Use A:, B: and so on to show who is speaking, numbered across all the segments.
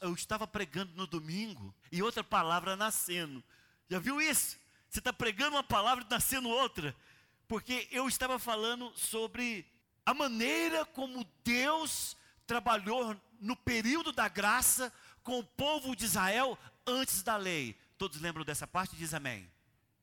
A: eu estava pregando no domingo e outra palavra nascendo. Já viu isso? Você está pregando uma palavra e nascendo outra. Porque eu estava falando sobre a maneira como Deus trabalhou no período da graça com o povo de Israel antes da lei. Todos lembram dessa parte? Diz amém.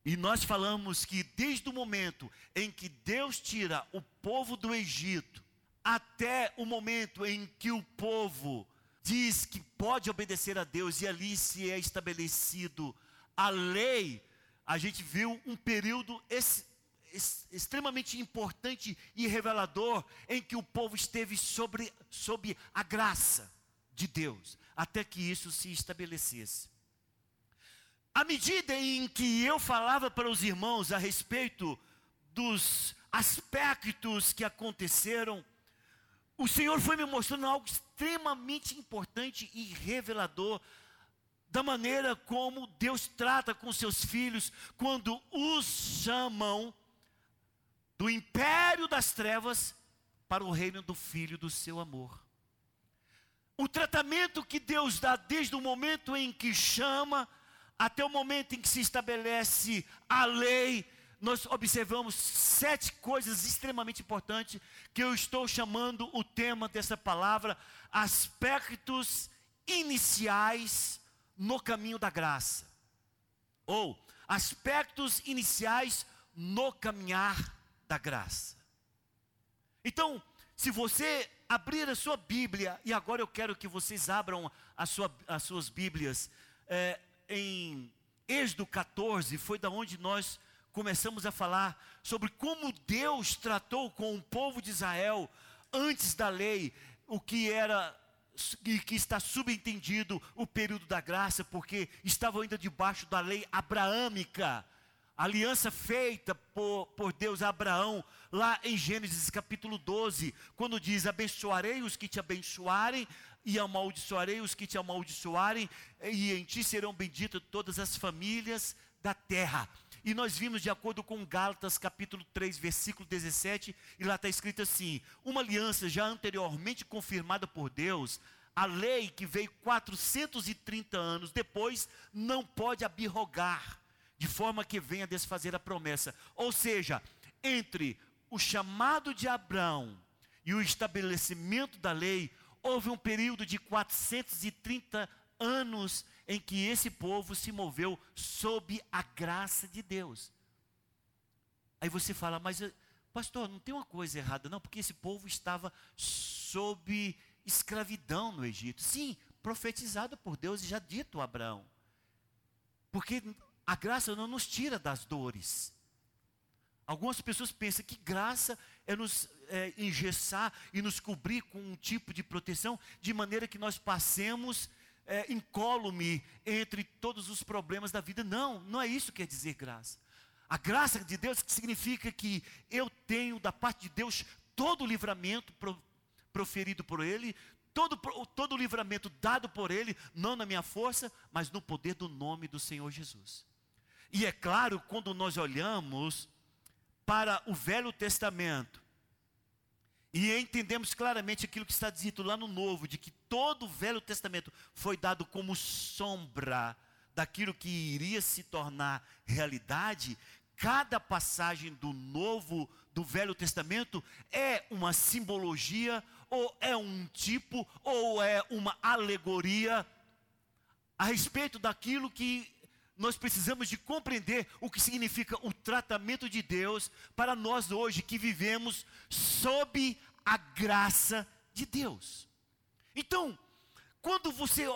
A: E nós falamos que desde o momento em que Deus tira o povo do Egito, até o momento em que o povo diz que pode obedecer a Deus e ali se é estabelecido a lei, a gente viu um período ex, ex, extremamente importante e revelador em que o povo esteve sobre, sob a graça de Deus, até que isso se estabelecesse. À medida em que eu falava para os irmãos a respeito dos aspectos que aconteceram, o Senhor foi me mostrando algo extremamente importante e revelador da maneira como Deus trata com seus filhos quando os chamam do império das trevas para o reino do filho do seu amor. O tratamento que Deus dá desde o momento em que chama até o momento em que se estabelece a lei, nós observamos sete coisas extremamente importantes que eu estou chamando o tema dessa palavra, aspectos iniciais no caminho da graça. Ou aspectos iniciais no caminhar da graça. Então, se você abrir a sua Bíblia, e agora eu quero que vocês abram sua, as suas Bíblias, é, em Êxodo 14, foi da onde nós começamos a falar sobre como Deus tratou com o povo de Israel antes da lei, o que era e que está subentendido o período da graça, porque estavam ainda debaixo da lei abraâmica, aliança feita por, por Deus a Abraão, lá em Gênesis capítulo 12, quando diz: Abençoarei os que te abençoarem, e amaldiçoarei os que te amaldiçoarem, e em ti serão benditas todas as famílias da terra. E nós vimos de acordo com Gálatas capítulo 3, versículo 17, e lá está escrito assim: uma aliança já anteriormente confirmada por Deus, a lei que veio 430 anos depois, não pode abirrogar, de forma que venha desfazer a promessa. Ou seja, entre o chamado de Abraão e o estabelecimento da lei, houve um período de 430 anos em que esse povo se moveu sob a graça de Deus. Aí você fala, mas eh, pastor, não tem uma coisa errada, não, porque esse povo estava sob escravidão no Egito. Sim, profetizado por Deus e já dito a Abraão. Porque a graça não nos tira das dores. Algumas pessoas pensam que graça é nos é, engessar e nos cobrir com um tipo de proteção, de maneira que nós passemos é, incólume entre todos os problemas da vida. Não, não é isso que quer dizer graça. A graça de Deus significa que eu tenho da parte de Deus todo o livramento pro, proferido por Ele, todo, todo o livramento dado por Ele, não na minha força, mas no poder do nome do Senhor Jesus. E é claro, quando nós olhamos para o Velho Testamento. E entendemos claramente aquilo que está dito lá no Novo, de que todo o Velho Testamento foi dado como sombra daquilo que iria se tornar realidade. Cada passagem do Novo, do Velho Testamento, é uma simbologia, ou é um tipo, ou é uma alegoria a respeito daquilo que nós precisamos de compreender o que significa o tratamento de Deus para nós hoje que vivemos sob a graça de Deus. Então, quando você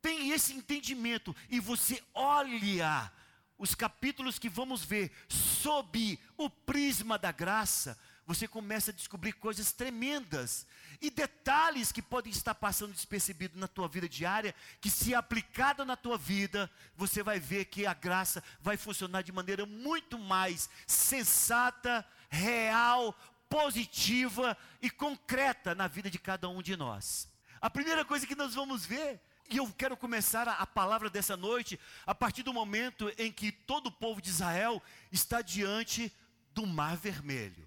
A: tem esse entendimento e você olha os capítulos que vamos ver sob o prisma da graça, você começa a descobrir coisas tremendas e detalhes que podem estar passando despercebidos na tua vida diária, que se aplicada na tua vida, você vai ver que a graça vai funcionar de maneira muito mais sensata, real, positiva e concreta na vida de cada um de nós. A primeira coisa que nós vamos ver e eu quero começar a, a, palavra dessa noite a partir do momento em que todo o povo de Israel está diante do Mar Vermelho.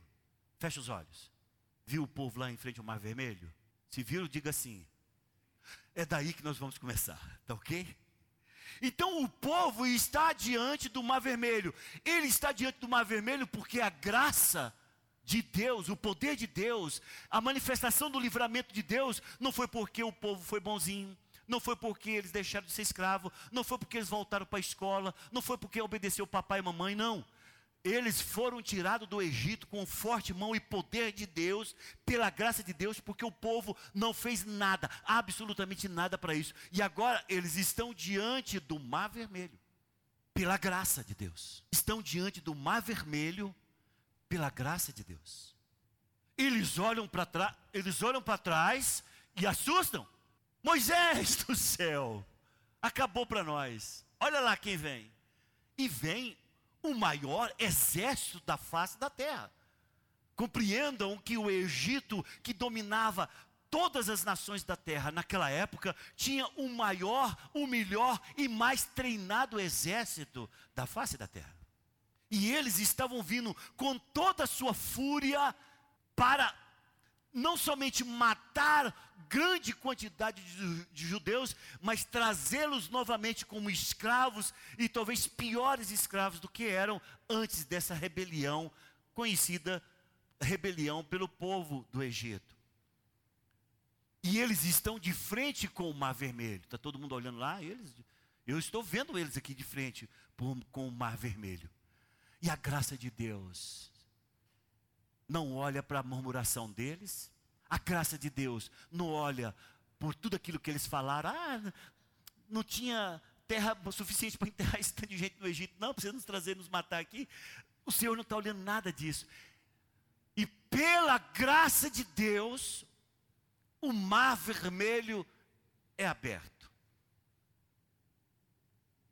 A: Feche os olhos. Viu o povo lá em frente ao Mar Vermelho? Se viram, diga assim. É daí que nós vamos começar, tá ok? Então o povo está diante do Mar Vermelho. Ele está diante do Mar Vermelho porque a graça de Deus, o poder de Deus, a manifestação do livramento de Deus, não foi porque o povo foi bonzinho, não foi porque eles deixaram de ser escravo, não foi porque eles voltaram para a escola, não foi porque obedeceu papai e mamãe, não. Eles foram tirados do Egito com forte mão e poder de Deus, pela graça de Deus, porque o povo não fez nada, absolutamente nada para isso. E agora eles estão diante do Mar Vermelho, pela graça de Deus. Estão diante do Mar Vermelho, pela graça de Deus. Eles olham para trás, eles olham para trás e assustam. Moisés do céu, acabou para nós. Olha lá quem vem. E vem o maior exército da face da terra. Compreendam que o Egito, que dominava todas as nações da terra naquela época, tinha o maior, o melhor e mais treinado exército da face da terra. E eles estavam vindo com toda a sua fúria para não somente matar grande quantidade de, de judeus, mas trazê-los novamente como escravos e talvez piores escravos do que eram antes dessa rebelião, conhecida rebelião pelo povo do Egito. E eles estão de frente com o Mar Vermelho. Está todo mundo olhando lá? Eles, eu estou vendo eles aqui de frente com o Mar Vermelho. E a graça de Deus não olha para a murmuração deles, a graça de Deus não olha por tudo aquilo que eles falaram. Ah, não tinha terra suficiente para enterrar esse tanto de gente no Egito. Não, precisa nos trazer, nos matar aqui. O Senhor não está olhando nada disso. E pela graça de Deus, o mar vermelho é aberto.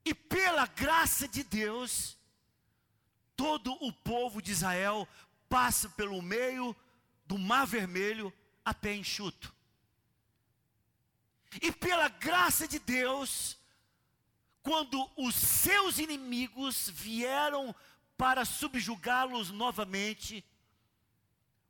A: E pela graça de Deus, todo o povo de Israel passa pelo meio do mar vermelho a pé enxuto. E pela graça de Deus, quando os seus inimigos vieram para subjugá-los novamente,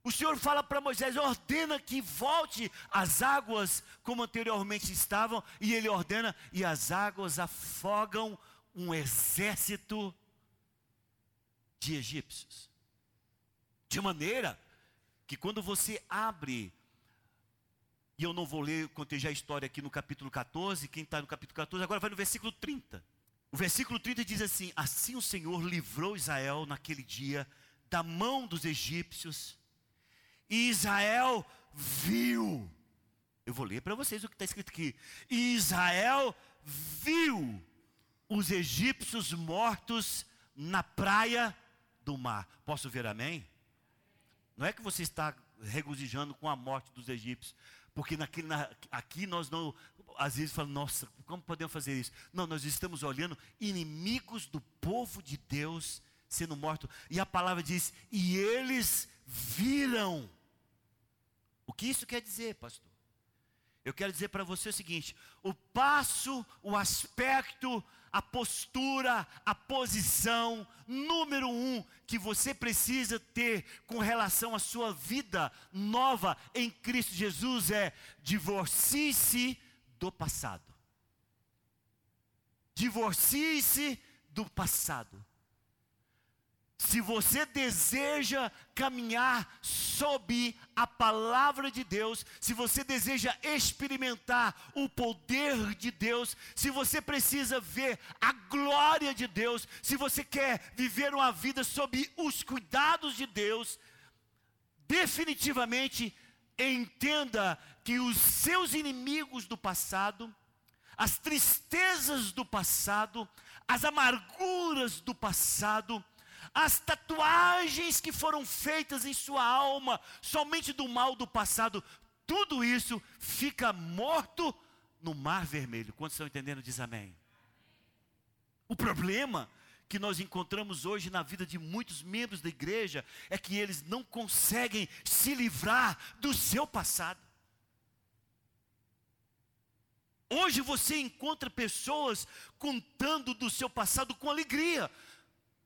A: o Senhor fala para Moisés: ordena que volte as águas como anteriormente estavam, e ele ordena, e as águas afogam um exército de egípcios. De maneira que quando você abre, e eu não vou ler, contei já a história aqui no capítulo 14, quem está no capítulo 14, agora vai no versículo 30. O versículo 30 diz assim: Assim o Senhor livrou Israel naquele dia da mão dos egípcios, e Israel viu. Eu vou ler para vocês o que está escrito aqui. E Israel viu os egípcios mortos na praia do mar. Posso ver amém? Não é que você está regozijando com a morte dos egípcios, porque naquele, na, aqui nós não, às vezes falamos, nossa, como podemos fazer isso? Não, nós estamos olhando inimigos do povo de Deus sendo mortos. E a palavra diz, e eles viram. O que isso quer dizer, pastor? Eu quero dizer para você o seguinte: o passo, o aspecto, a postura, a posição número um que você precisa ter com relação à sua vida nova em Cristo Jesus é divorcie-se do passado. Divorcie-se do passado. Se você deseja caminhar sob a palavra de Deus, se você deseja experimentar o poder de Deus, se você precisa ver a glória de Deus, se você quer viver uma vida sob os cuidados de Deus, definitivamente entenda que os seus inimigos do passado, as tristezas do passado, as amarguras do passado, as tatuagens que foram feitas em sua alma, somente do mal do passado, tudo isso fica morto no mar vermelho. Quantos estão entendendo? Diz amém. O problema que nós encontramos hoje na vida de muitos membros da igreja é que eles não conseguem se livrar do seu passado. Hoje você encontra pessoas contando do seu passado com alegria.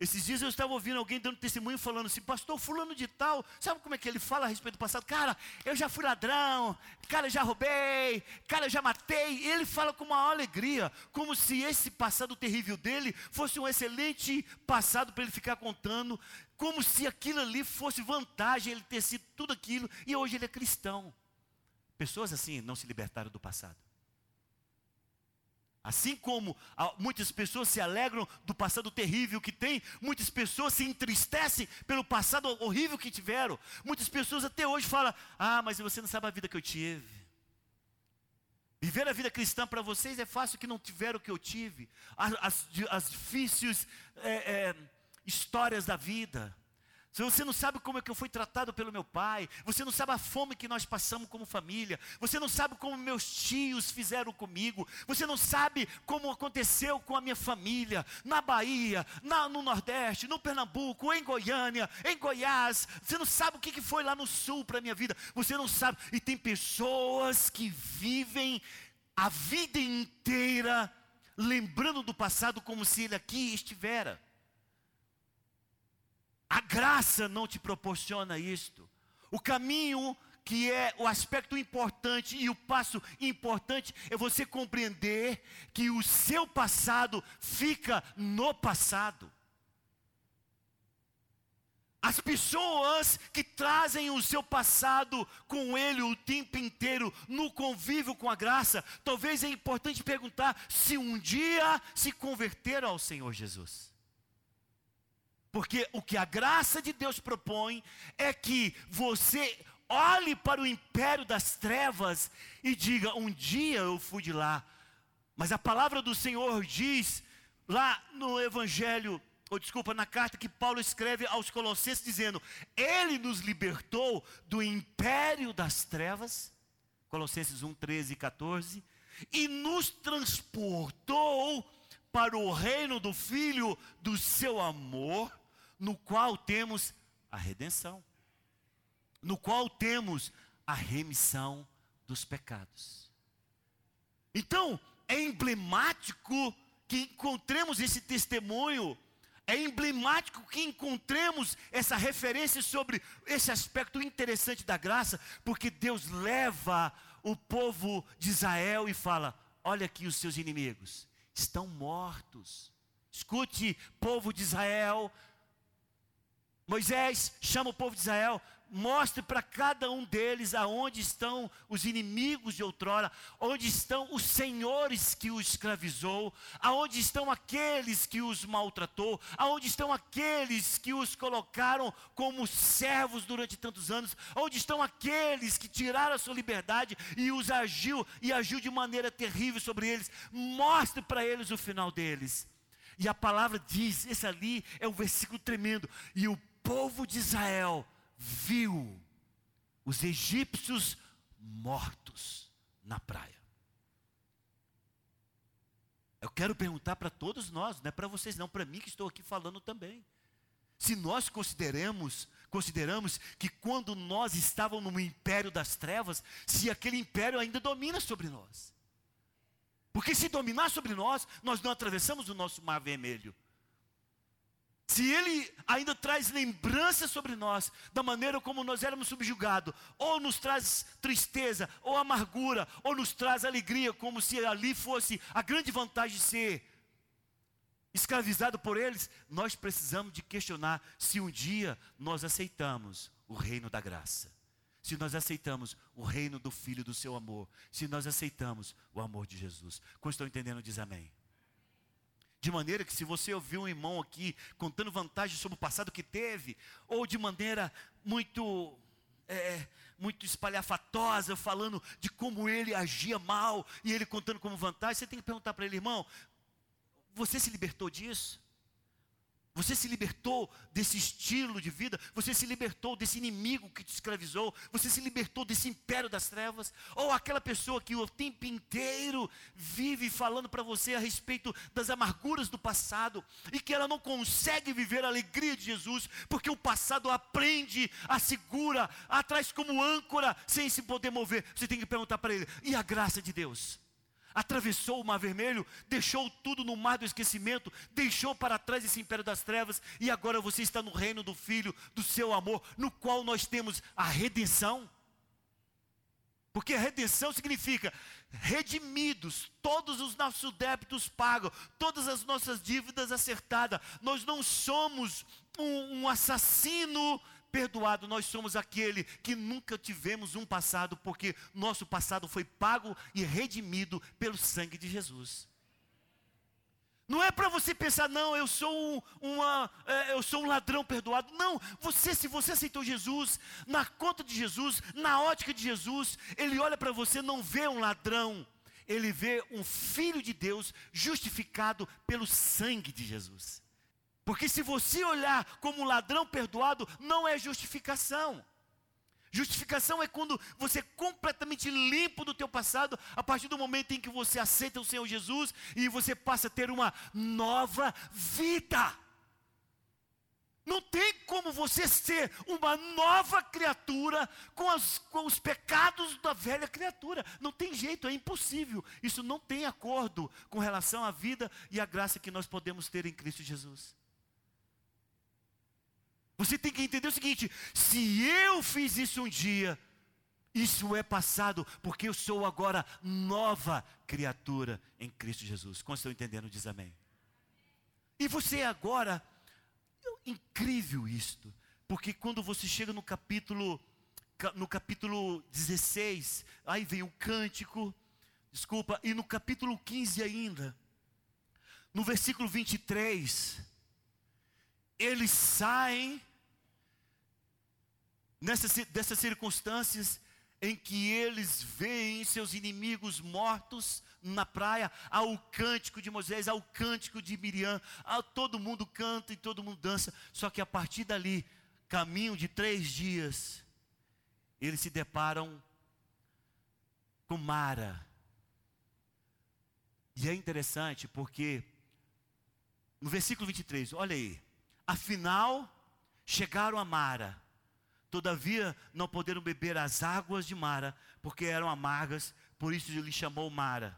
A: Esses dias eu estava ouvindo alguém dando testemunho falando assim, pastor, fulano de tal, sabe como é que ele fala a respeito do passado? Cara, eu já fui ladrão, cara, eu já roubei, cara, eu já matei. Ele fala com uma alegria, como se esse passado terrível dele fosse um excelente passado para ele ficar contando, como se aquilo ali fosse vantagem, ele ter sido tudo aquilo, e hoje ele é cristão. Pessoas assim não se libertaram do passado. Assim como muitas pessoas se alegram do passado terrível que tem, muitas pessoas se entristecem pelo passado horrível que tiveram. Muitas pessoas até hoje falam: Ah, mas você não sabe a vida que eu tive. Viver a vida cristã para vocês é fácil que não tiveram o que eu tive. As, as, as difíceis é, é, histórias da vida. Se você não sabe como é que eu fui tratado pelo meu pai, você não sabe a fome que nós passamos como família, você não sabe como meus tios fizeram comigo, você não sabe como aconteceu com a minha família, na Bahia, na, no Nordeste, no Pernambuco, em Goiânia, em Goiás, você não sabe o que, que foi lá no Sul para a minha vida, você não sabe, e tem pessoas que vivem a vida inteira lembrando do passado como se ele aqui estivera. A graça não te proporciona isto. O caminho que é o aspecto importante e o passo importante é você compreender que o seu passado fica no passado. As pessoas que trazem o seu passado com ele o tempo inteiro no convívio com a graça, talvez é importante perguntar se um dia se converteram ao Senhor Jesus. Porque o que a graça de Deus propõe é que você olhe para o império das trevas e diga: Um dia eu fui de lá. Mas a palavra do Senhor diz, lá no Evangelho, ou desculpa, na carta que Paulo escreve aos Colossenses, dizendo: Ele nos libertou do império das trevas, Colossenses 1, 13 e 14, e nos transportou para o reino do Filho do seu amor no qual temos a redenção, no qual temos a remissão dos pecados. Então, é emblemático que encontremos esse testemunho, é emblemático que encontremos essa referência sobre esse aspecto interessante da graça, porque Deus leva o povo de Israel e fala: Olha aqui os seus inimigos, estão mortos. Escute, povo de Israel, Moisés chama o povo de Israel, mostre para cada um deles aonde estão os inimigos de outrora, onde estão os senhores que os escravizou, aonde estão aqueles que os maltratou, aonde estão aqueles que os colocaram como servos durante tantos anos, onde estão aqueles que tiraram a sua liberdade e os agiu e agiu de maneira terrível sobre eles. Mostre para eles o final deles. E a palavra diz, esse ali é um versículo tremendo. E o povo de Israel viu os egípcios mortos na praia. Eu quero perguntar para todos nós, não é para vocês não, para mim que estou aqui falando também. Se nós consideramos, consideramos que quando nós estávamos no império das trevas, se aquele império ainda domina sobre nós. Porque se dominar sobre nós, nós não atravessamos o nosso mar vermelho. Se Ele ainda traz lembrança sobre nós, da maneira como nós éramos subjugados, ou nos traz tristeza, ou amargura, ou nos traz alegria, como se ali fosse a grande vantagem de ser escravizado por eles, nós precisamos de questionar se um dia nós aceitamos o reino da graça, se nós aceitamos o reino do Filho do seu amor, se nós aceitamos o amor de Jesus. Quando estão entendendo, diz amém. De maneira que se você ouvir um irmão aqui contando vantagens sobre o passado que teve, ou de maneira muito é, muito espalhafatosa, falando de como ele agia mal, e ele contando como vantagem, você tem que perguntar para ele, irmão, você se libertou disso? Você se libertou desse estilo de vida, você se libertou desse inimigo que te escravizou, você se libertou desse império das trevas, ou aquela pessoa que o tempo inteiro vive falando para você a respeito das amarguras do passado e que ela não consegue viver a alegria de Jesus, porque o passado aprende, a segura, atrás como âncora, sem se poder mover. Você tem que perguntar para ele: e a graça de Deus? Atravessou o Mar Vermelho, deixou tudo no mar do esquecimento, deixou para trás esse império das trevas, e agora você está no reino do Filho, do seu amor, no qual nós temos a redenção. Porque a redenção significa redimidos, todos os nossos débitos pagos, todas as nossas dívidas acertadas. Nós não somos um, um assassino perdoado, nós somos aquele que nunca tivemos um passado, porque nosso passado foi pago e redimido pelo sangue de Jesus. Não é para você pensar, não, eu sou um, uma, é, eu sou um ladrão perdoado. Não, você, se você aceitou Jesus, na conta de Jesus, na ótica de Jesus, Ele olha para você, não vê um ladrão, Ele vê um filho de Deus justificado pelo sangue de Jesus. Porque se você olhar como um ladrão perdoado, não é justificação. Justificação é quando você é completamente limpo do teu passado, a partir do momento em que você aceita o Senhor Jesus e você passa a ter uma nova vida. Não tem como você ser uma nova criatura com, as, com, os pecados da velha criatura. Não tem jeito, é impossível. Isso não tem acordo com relação à vida e à graça que nós podemos ter em Cristo Jesus. Você tem que entender o seguinte: se eu fiz isso um dia, isso é passado, porque eu sou agora nova criatura em Cristo Jesus. Como estão entendendo? Diz amém. E você agora, incrível isto, porque quando você chega no capítulo, no capítulo 16, aí vem o cântico, desculpa, e no capítulo 15 ainda, no versículo 23, eles saem nessas, dessas circunstâncias em que eles veem seus inimigos mortos na praia, ao cântico de Moisés, ao cântico de Miriam, a, todo mundo canta e todo mundo dança, só que a partir dali, caminho de três dias, eles se deparam com Mara. E é interessante porque, no versículo 23, olha aí, afinal, chegaram a Mara, Todavia não poderam beber as águas de Mara, porque eram amargas, por isso ele chamou Mara.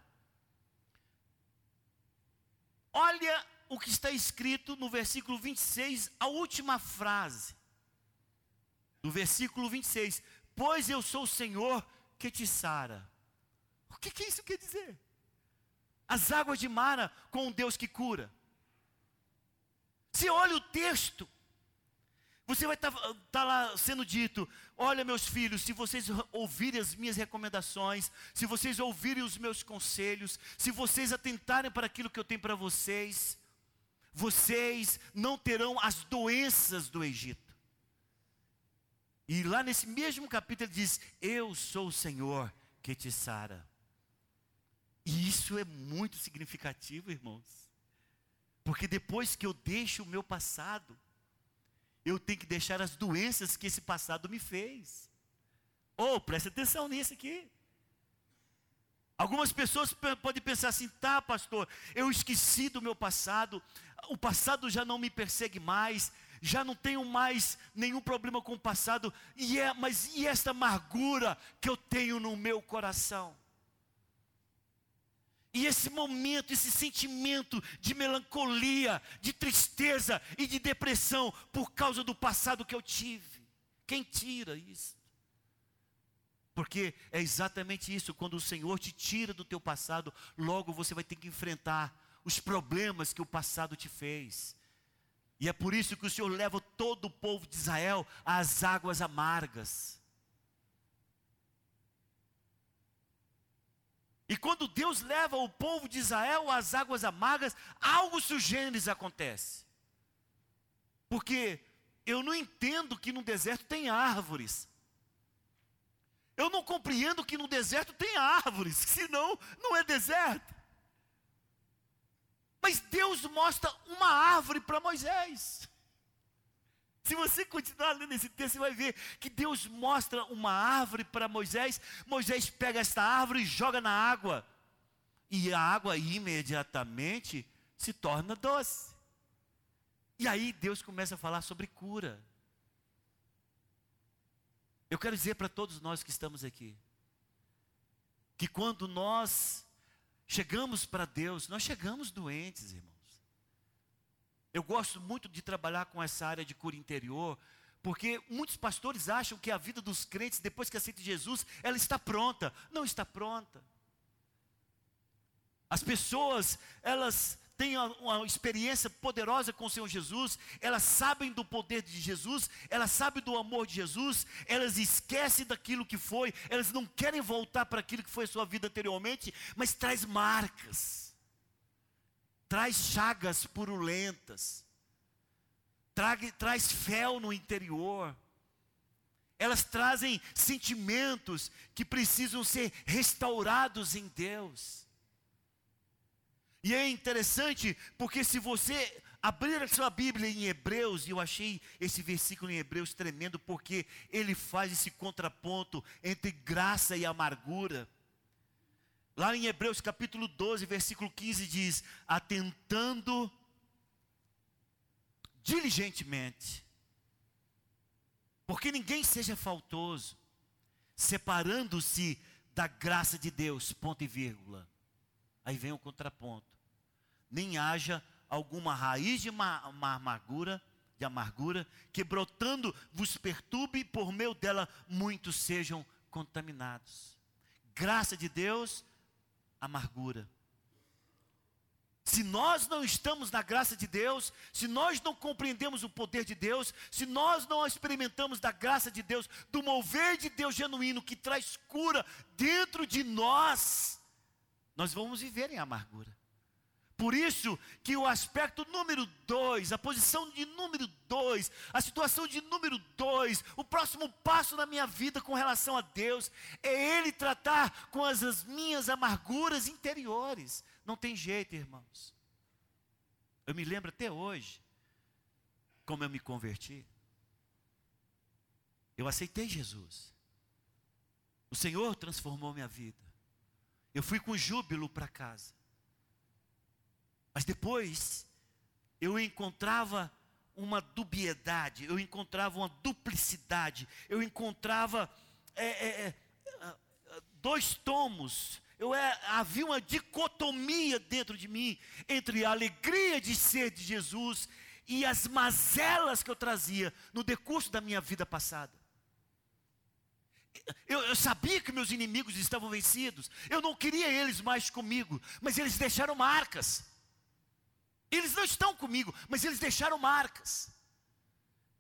A: Olha o que está escrito no versículo 26, a última frase. Do versículo 26: Pois eu sou o Senhor que te sara. O que, que isso quer dizer? As águas de Mara com um Deus que cura. Se olha o texto, você vai estar tá, tá lá sendo dito: olha, meus filhos, se vocês ouvirem as minhas recomendações, se vocês ouvirem os meus conselhos, se vocês atentarem para aquilo que eu tenho para vocês, vocês não terão as doenças do Egito. E lá nesse mesmo capítulo ele diz: Eu sou o Senhor que te sara. E isso é muito significativo, irmãos. Porque depois que eu deixo o meu passado, eu tenho que deixar as doenças que esse passado me fez. Oh, preste atenção nisso aqui. Algumas pessoas podem pensar assim, tá, pastor, eu esqueci do meu passado, o passado já não me persegue mais, já não tenho mais nenhum problema com o passado, e é, mas e esta amargura que eu tenho no meu coração? E esse momento, esse sentimento de melancolia, de tristeza e de depressão por causa do passado que eu tive. Quem tira isso? Porque é exatamente isso, quando o Senhor te tira do teu passado, logo você vai ter que enfrentar os problemas que o passado te fez. E é por isso que o Senhor leva todo o povo de Israel às águas amargas. E quando Deus leva o povo de Israel às águas amargas, algo sugêneres acontece. Porque eu não entendo que no deserto tem árvores. Eu não compreendo que no deserto tem árvores, senão não é deserto. Mas Deus mostra uma árvore para Moisés. Se você continuar lendo esse texto, você vai ver que Deus mostra uma árvore para Moisés. Moisés pega esta árvore e joga na água. E a água imediatamente se torna doce. E aí Deus começa a falar sobre cura. Eu quero dizer para todos nós que estamos aqui, que quando nós chegamos para Deus, nós chegamos doentes, irmãos. Eu gosto muito de trabalhar com essa área de cura interior, porque muitos pastores acham que a vida dos crentes, depois que aceitam Jesus, ela está pronta. Não está pronta. As pessoas, elas têm uma experiência poderosa com o Senhor Jesus, elas sabem do poder de Jesus, elas sabem do amor de Jesus, elas esquecem daquilo que foi, elas não querem voltar para aquilo que foi a sua vida anteriormente, mas traz marcas, traz chagas purulentas traz fel no interior. Elas trazem sentimentos que precisam ser restaurados em Deus. E é interessante porque se você abrir a sua Bíblia em Hebreus, e eu achei esse versículo em Hebreus tremendo, porque ele faz esse contraponto entre graça e amargura. Lá em Hebreus capítulo 12, versículo 15 diz: Atentando diligentemente, porque ninguém seja faltoso, separando-se da graça de Deus, ponto e vírgula. Aí vem o contraponto. Nem haja alguma raiz de uma, uma amargura, de amargura, que brotando vos perturbe, por meio dela muitos sejam contaminados. Graça de Deus, amargura. Se nós não estamos na graça de Deus, se nós não compreendemos o poder de Deus, se nós não experimentamos da graça de Deus, do mover de Deus genuíno que traz cura dentro de nós, nós vamos viver em amargura. Por isso que o aspecto número dois, a posição de número dois, a situação de número dois, o próximo passo na minha vida com relação a Deus, é Ele tratar com as, as minhas amarguras interiores. Não tem jeito, irmãos. Eu me lembro até hoje, como eu me converti. Eu aceitei Jesus. O Senhor transformou minha vida. Eu fui com júbilo para casa. Mas depois, eu encontrava uma dubiedade, eu encontrava uma duplicidade, eu encontrava é, é, é, dois tomos eu é, havia uma dicotomia dentro de mim entre a alegria de ser de Jesus e as mazelas que eu trazia no decurso da minha vida passada. Eu, eu, sabia que meus inimigos estavam vencidos, eu não queria eles mais comigo, mas eles deixaram marcas. Eles não estão comigo, mas eles deixaram marcas.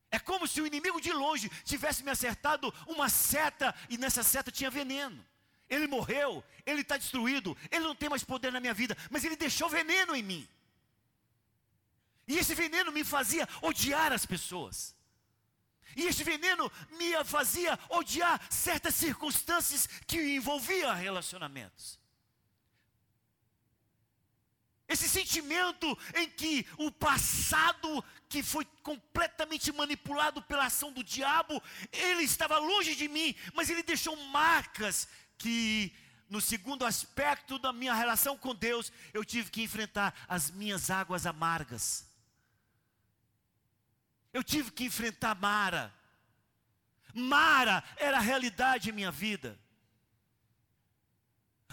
A: É como se o inimigo de longe tivesse me acertado uma seta e nessa seta tinha veneno. Ele morreu, ele está destruído, ele não tem mais poder na minha vida, mas ele deixou veneno em mim. E esse veneno me fazia odiar as pessoas. E esse veneno me fazia odiar certas circunstâncias que envolviam relacionamentos. Esse sentimento em que o passado, que foi completamente manipulado pela ação do diabo, ele estava longe de mim, mas ele deixou marcas que no segundo aspecto da minha relação com Deus, eu tive que enfrentar as minhas águas amargas. Eu tive que enfrentar Mara. Mara era a realidade em minha vida.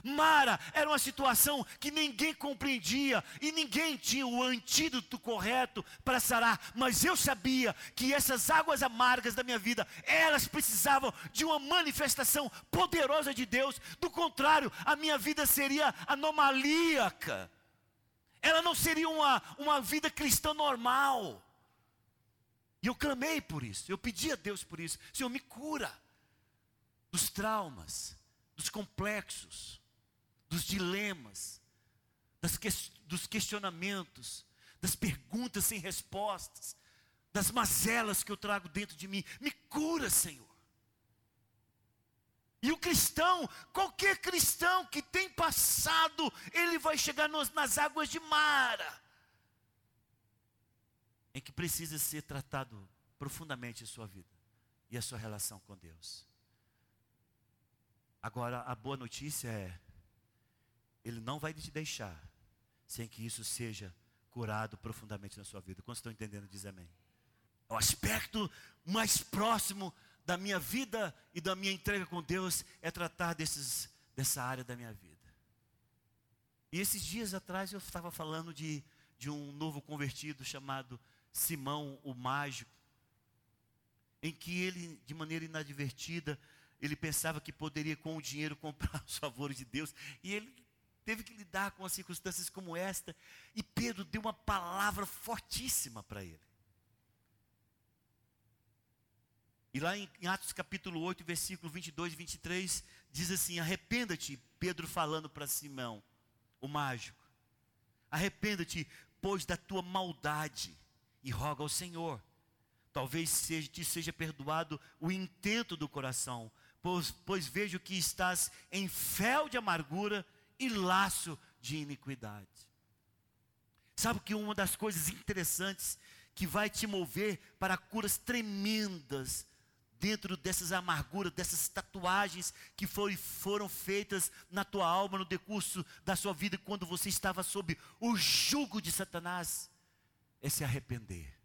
A: Mara era uma situação que ninguém compreendia e ninguém tinha o antídoto correto para sarar, mas eu sabia que essas águas amargas da minha vida, elas precisavam de uma manifestação poderosa de Deus, do contrário, a minha vida seria anomalíaca, ela não seria uma, uma vida cristã normal. E eu clamei por isso, eu pedi a Deus por isso, Senhor, me cura dos traumas, dos complexos dos dilemas, das que, dos questionamentos, das perguntas sem respostas, das mazelas que eu trago dentro de mim. Me cura, Senhor. E o cristão, qualquer cristão que tem passado, ele vai chegar nos, nas águas de Mara, em que precisa ser tratado profundamente a sua vida e a sua relação com Deus. Agora, a boa notícia é ele não vai te deixar sem que isso seja curado profundamente na sua vida. Quantos estão entendendo? Diz amém. O aspecto mais próximo da minha vida e da minha entrega com Deus é tratar desses, dessa área da minha vida. E esses dias atrás eu estava falando de, de um novo convertido chamado Simão o Mágico, em que ele, de maneira inadvertida, ele pensava que poderia com o dinheiro comprar os favores de Deus, e ele teve que lidar com as circunstâncias como esta, e Pedro deu uma palavra fortíssima para ele. E lá em, Atos capítulo 8, versículo 22 e 23, diz assim: Arrependa-te, Pedro falando para Simão, o mágico. Arrependa-te, pois, da tua maldade, e roga ao Senhor. Talvez seja, te seja perdoado o intento do coração, pois, pois vejo que estás em fel de amargura e laço de iniquidade. Sabe que uma das coisas interessantes que vai te mover para curas tremendas dentro dessas amarguras, dessas tatuagens que foi, foram feitas na tua alma no decurso da sua vida quando você estava sob o jugo de Satanás, é se arrepender.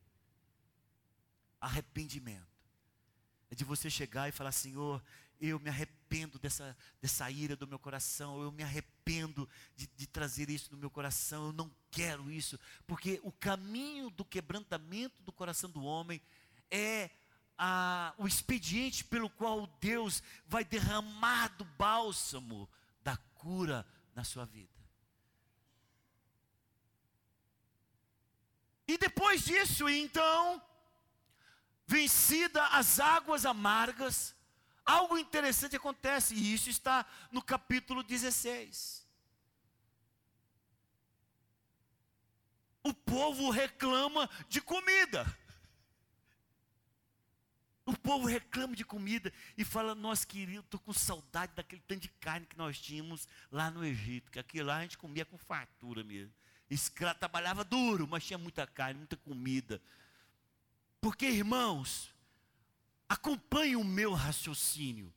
A: Arrependimento. É de você chegar e falar: Senhor, eu me arrependo dessa, dessa ira do meu coração, eu me arrependo de, de trazer isso no meu coração, eu não quero isso, porque o caminho do quebrantamento do coração do homem é a, o expediente pelo qual Deus vai derramar do bálsamo da cura na sua vida. E depois disso, então, vencida as águas amargas, algo interessante acontece, e isso está no capítulo 16. O povo reclama de comida. O povo reclama de comida e fala: Nós queríamos, estou com saudade daquele tanto de carne que nós tínhamos lá no Egito, que aquilo lá a gente comia com fartura mesmo. Escravo trabalhava duro, mas tinha muita carne, muita comida. Porque, irmãos, acompanhe o meu raciocínio.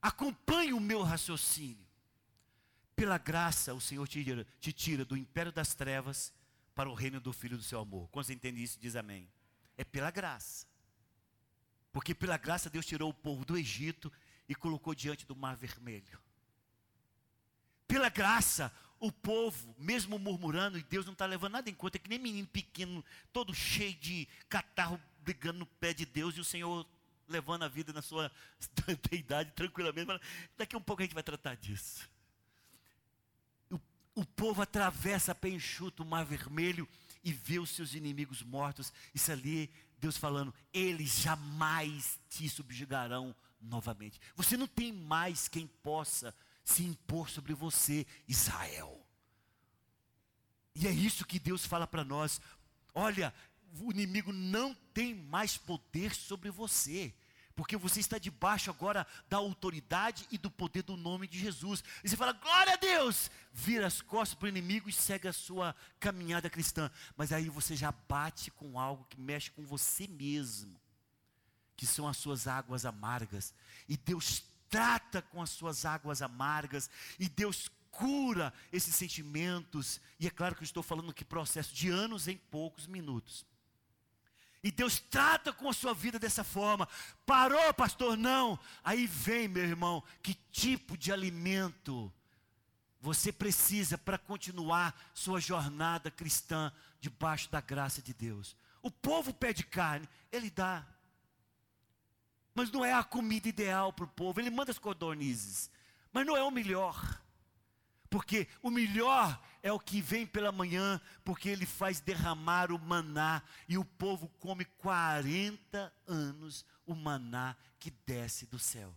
A: Acompanhe o meu raciocínio. Pela graça, o Senhor te tira, te tira do império das trevas para o reino do Filho do seu amor. Quando você entende isso, diz amém. É pela graça. Porque pela graça Deus tirou o povo do Egito e colocou diante do mar vermelho. Pela graça, o povo, mesmo murmurando, e Deus não está levando nada em conta, é que nem menino pequeno, todo cheio de catarro, brigando no pé de Deus, e o Senhor levando a vida na sua idade tranquilamente. Daqui a um pouco a gente vai tratar disso. O, o povo atravessa pé enxuto o mar vermelho e vê os seus inimigos mortos. Isso ali Deus falando, eles jamais te subjugarão novamente. Você não tem mais quem possa se impor sobre você, Israel. E é isso que Deus fala para nós. Olha, o inimigo não tem mais poder sobre você porque você está debaixo agora da autoridade e do poder do nome de Jesus. E você fala, glória a Deus! Vira as costas para o inimigo e segue a sua caminhada cristã. Mas aí você já bate com algo que mexe com você mesmo, que são as suas águas amargas. E Deus trata com as suas águas amargas, e Deus cura esses sentimentos. E é claro que eu estou falando que processo de anos em poucos minutos. E Deus trata com a sua vida dessa forma. Parou, pastor? Não. Aí vem, meu irmão, que tipo de alimento você precisa para continuar sua jornada cristã debaixo da graça de Deus? O povo pede carne, ele dá. Mas não é a comida ideal para o povo. Ele manda as codornizes, mas não é o melhor. Porque o melhor é o que vem pela manhã, porque ele faz derramar o maná, e o povo come 40 anos o maná que desce do céu.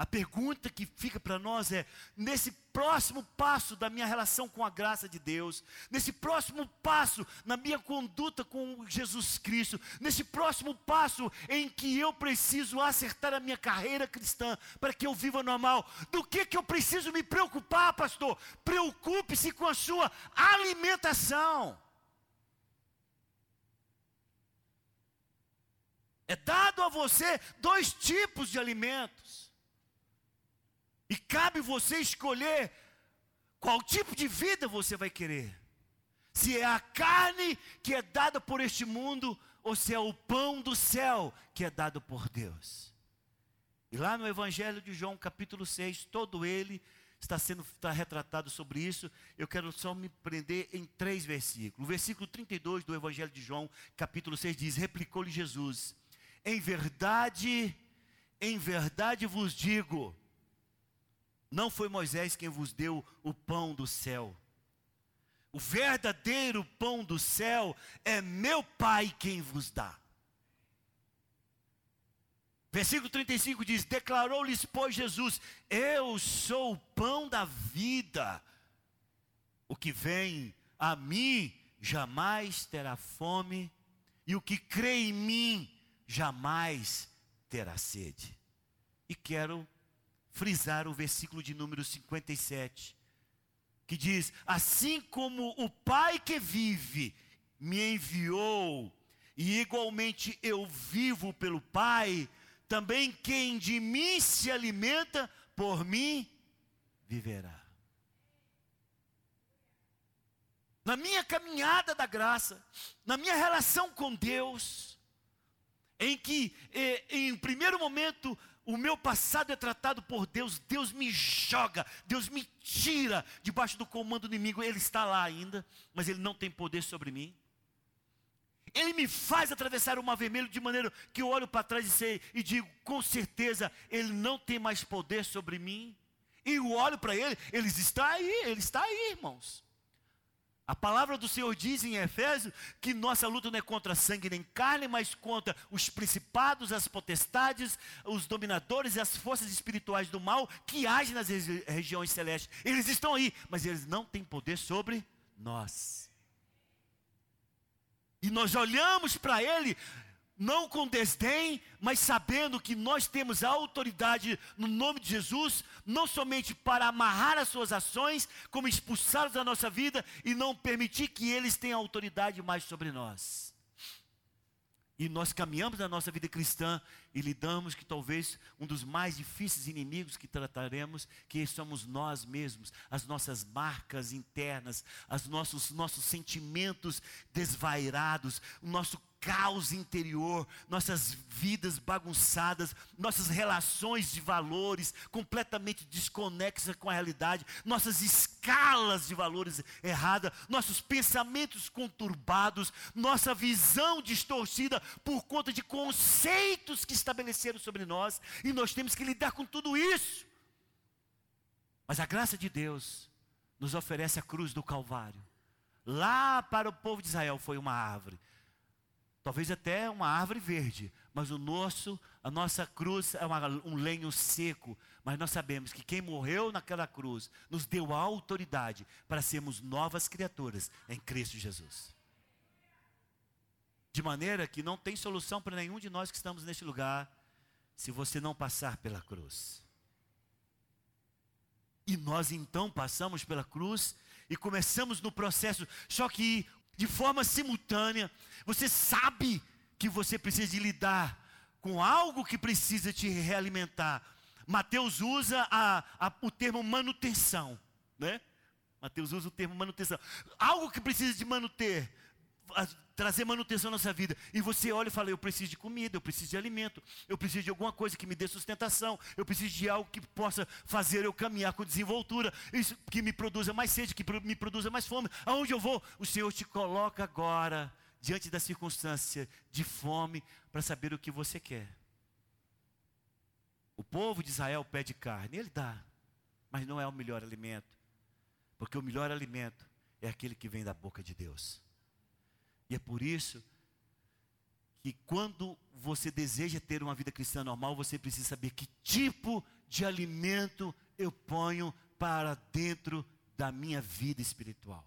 A: A pergunta que fica para nós é: nesse próximo passo da minha relação com a graça de Deus, nesse próximo passo na minha conduta com Jesus Cristo, nesse próximo passo em que eu preciso acertar a minha carreira cristã para que eu viva normal, do que que eu preciso me preocupar, pastor? Preocupe-se com a sua alimentação. É dado a você dois tipos de alimentos. E cabe você escolher qual tipo de vida você vai querer. Se é a carne que é dada por este mundo, ou se é o pão do céu que é dado por Deus. E lá no Evangelho de João, capítulo 6, todo ele está sendo está retratado sobre isso. Eu quero só me prender em três versículos. O versículo 32 do Evangelho de João, capítulo 6 diz: Replicou-lhe Jesus: Em verdade, em verdade vos digo, não foi Moisés quem vos deu o pão do céu. O verdadeiro pão do céu é meu Pai quem vos dá. Versículo 35 diz: Declarou-lhes, pois, Jesus: Eu sou o pão da vida. O que vem a mim jamais terá fome, e o que crê em mim jamais terá sede. E quero frisar o versículo de número 57, que diz: Assim como o Pai que vive me enviou, e igualmente eu vivo pelo Pai, também quem de mim se alimenta, por mim viverá. Na minha caminhada da graça, na minha relação com Deus, em que, eh, em primeiro momento, o meu passado é tratado por Deus, Deus me joga, Deus me tira debaixo do comando do inimigo, Ele está lá ainda, mas Ele não tem poder sobre mim. Ele me faz atravessar o mar vermelho de maneira que eu olho para trás e, sei, e digo, com certeza, Ele não tem mais poder sobre mim. E eu olho para Ele, Ele está aí, Ele está aí, irmãos. A palavra do Senhor diz em Efésios que nossa luta não é contra sangue nem carne, mas contra os principados, as potestades, os dominadores e as forças espirituais do mal que agem nas regiões celestes. Eles estão aí, mas eles não têm poder sobre nós. E nós olhamos para Ele, não com desdém, mas sabendo que nós temos a autoridade no nome de Jesus, não somente para amarrar as suas ações, como expulsá-los da nossa vida e não permitir que eles tenham autoridade mais sobre nós. E nós caminhamos na nossa vida cristã e lidamos que talvez um dos mais difíceis inimigos que trataremos, que somos nós mesmos, as nossas marcas internas, os nossos, nossos sentimentos desvairados, o nosso caos interior, nossas vidas bagunçadas, nossas relações de valores completamente desconexas com a realidade, nossas escalas de valores erradas, nossos pensamentos conturbados, nossa visão distorcida por conta de conceitos que estabeleceram sobre nós, e nós temos que lidar com tudo isso. Mas a graça de Deus nos oferece a cruz do Calvário. Lá para o povo de Israel foi uma árvore Talvez até uma árvore verde, mas o nosso, a nossa cruz é uma, um lenho seco. Mas nós sabemos que quem morreu naquela cruz nos deu a autoridade para sermos novas criaturas em Cristo Jesus. De maneira que não tem solução para nenhum de nós que estamos neste lugar se você não passar pela cruz. E nós então passamos pela cruz e começamos no processo, só que de forma simultânea. Você sabe que você precisa lidar com algo que precisa te realimentar. Mateus usa a, a, o termo manutenção, né? Mateus usa o termo manutenção. Algo que precisa de manuter trazer manutenção na nossa vida. E você olha e fala: Eu preciso de comida, eu preciso de alimento, eu preciso de alguma coisa que me dê sustentação, eu preciso de algo que possa fazer eu caminhar com desenvoltura, isso que me produza mais sede, que me produza mais fome. Aonde eu vou? O Senhor te coloca agora, diante da circunstância de fome, para saber o que você quer. O povo de Israel pede carne, ele dá, mas não é o melhor alimento, porque o melhor alimento é aquele que vem da boca de Deus. E é por isso que quando você deseja ter uma vida cristã normal, você precisa saber que tipo de alimento eu ponho para dentro da minha vida espiritual.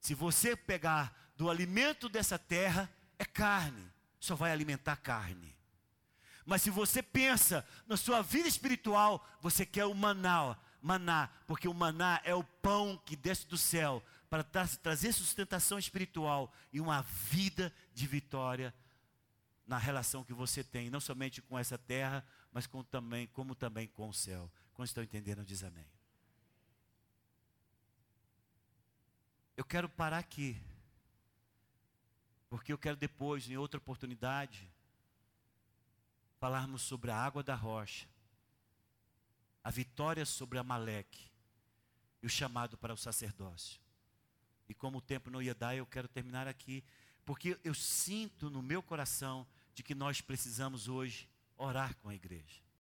A: Se você pegar do alimento dessa terra, é carne, só vai alimentar carne. Mas se você pensa na sua vida espiritual, você quer o maná, maná, porque o maná é o pão que desce do céu para tra trazer sustentação espiritual e uma vida de vitória na relação que você tem, não somente com essa terra, mas com também, como também com o céu. Quando estão entendendo, diz amém. Eu quero parar aqui, porque eu quero depois, em outra oportunidade, falarmos sobre a água da rocha, a vitória sobre Amaleque e o chamado para o sacerdócio. E como o tempo não ia dar, eu quero terminar aqui, porque eu sinto no meu coração de que nós precisamos hoje orar com a igreja.